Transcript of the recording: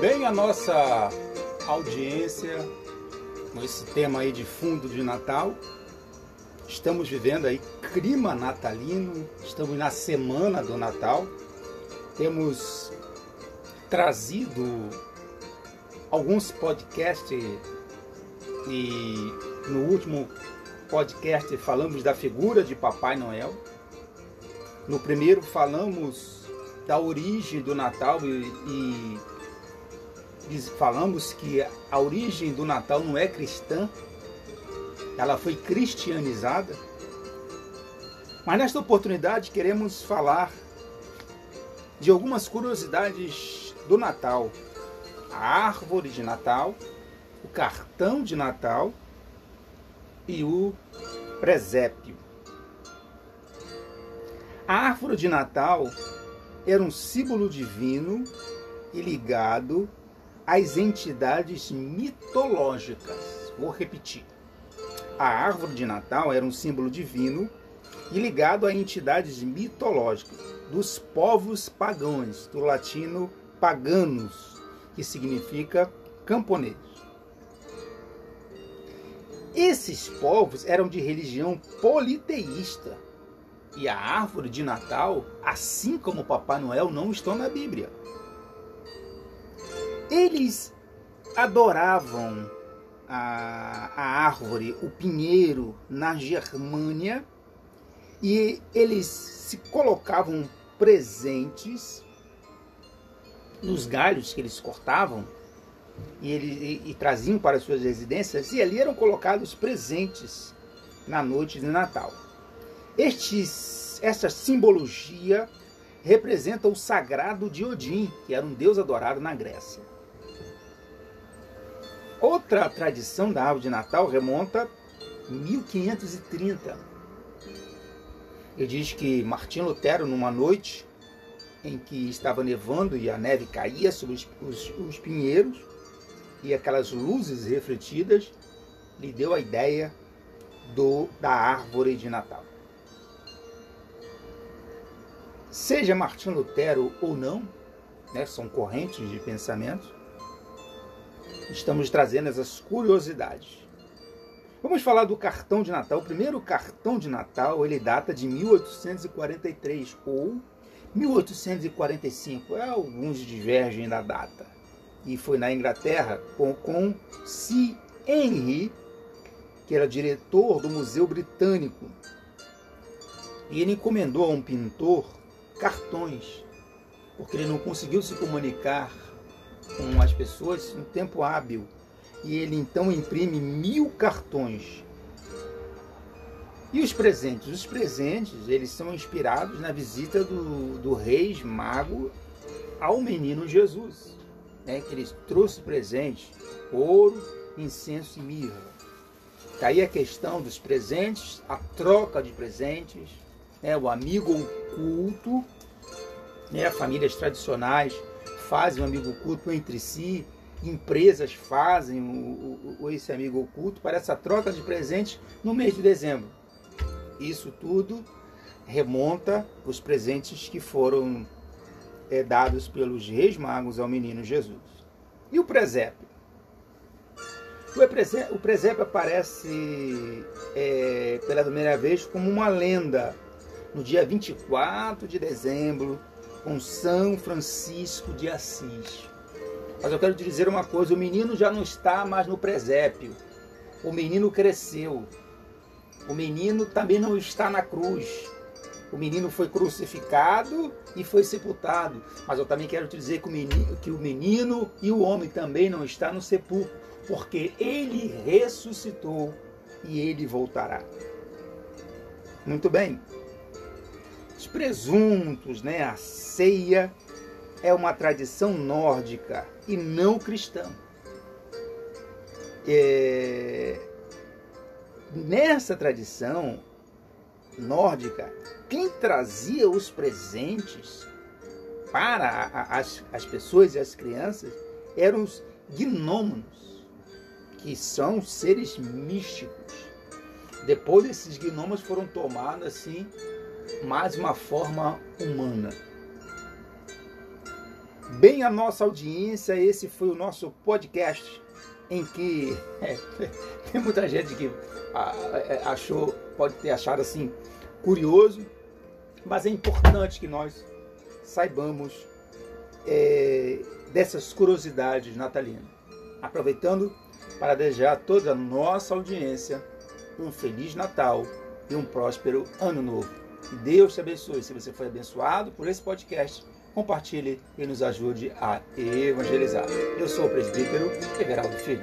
bem a nossa audiência com esse tema aí de fundo de Natal. Estamos vivendo aí clima natalino, estamos na semana do Natal. Temos trazido alguns podcasts e no último podcast falamos da figura de Papai Noel. No primeiro falamos da origem do Natal e, e falamos que a origem do Natal não é cristã, ela foi cristianizada. Mas nesta oportunidade queremos falar de algumas curiosidades do Natal. A árvore de Natal, o cartão de Natal e o presépio. A árvore de Natal era um símbolo divino e ligado às entidades mitológicas. Vou repetir. A árvore de Natal era um símbolo divino e ligado a entidades mitológicas dos povos pagãos, do latino paganos, que significa camponês. Esses povos eram de religião politeísta e a árvore de Natal, assim como Papai Noel, não estão na Bíblia. Eles adoravam a, a árvore, o pinheiro, na Germânia, e eles se colocavam presentes nos galhos que eles cortavam e, ele, e, e traziam para suas residências, e ali eram colocados presentes na noite de Natal. Estes, essa simbologia representa o sagrado de Odin, que era um deus adorado na Grécia. Outra tradição da árvore de Natal remonta 1530. Ele diz que Martim Lutero, numa noite em que estava nevando e a neve caía sobre os, os, os pinheiros e aquelas luzes refletidas, lhe deu a ideia do, da árvore de Natal. Seja Martim Lutero ou não, né, são correntes de pensamento, estamos trazendo essas curiosidades. Vamos falar do cartão de Natal. O primeiro cartão de Natal ele data de 1843 ou 1845. É, alguns divergem da data. E foi na Inglaterra com, com C. Henry, que era diretor do Museu Britânico. E ele encomendou a um pintor cartões, porque ele não conseguiu se comunicar com as pessoas no tempo hábil. E ele então imprime mil cartões. E os presentes? Os presentes, eles são inspirados na visita do, do rei mago ao menino Jesus. Né, que ele trouxe presentes, ouro, incenso e mirra. Está aí a questão dos presentes, a troca de presentes, né, o amigo oculto, né, famílias tradicionais fazem um amigo oculto entre si, empresas fazem o, o, esse amigo oculto para essa troca de presentes no mês de dezembro. Isso tudo remonta os presentes que foram é, dados pelos reis magos ao menino Jesus. E o presépio? O presépio aparece é, pela primeira vez como uma lenda no dia 24 de dezembro, com São Francisco de Assis. Mas eu quero te dizer uma coisa: o menino já não está mais no presépio. O menino cresceu. O menino também não está na cruz. O menino foi crucificado e foi sepultado. Mas eu também quero te dizer que o menino, que o menino e o homem também não está no sepulcro, porque ele ressuscitou e ele voltará. Muito bem os presuntos, né? A ceia é uma tradição nórdica e não cristã. É... Nessa tradição nórdica, quem trazia os presentes para as, as pessoas e as crianças eram os gnômenos, que são seres místicos. Depois esses gnomos foram tomados assim mais uma forma humana. bem a nossa audiência. Esse foi o nosso podcast em que é, tem muita gente que é, achou, pode ter achado assim curioso, mas é importante que nós saibamos é, dessas curiosidades natalinas. Aproveitando para desejar a toda a nossa audiência um feliz Natal e um próspero Ano Novo. Que Deus te abençoe. Se você foi abençoado por esse podcast, compartilhe e nos ajude a evangelizar. Eu sou o presbítero Everaldo Filho.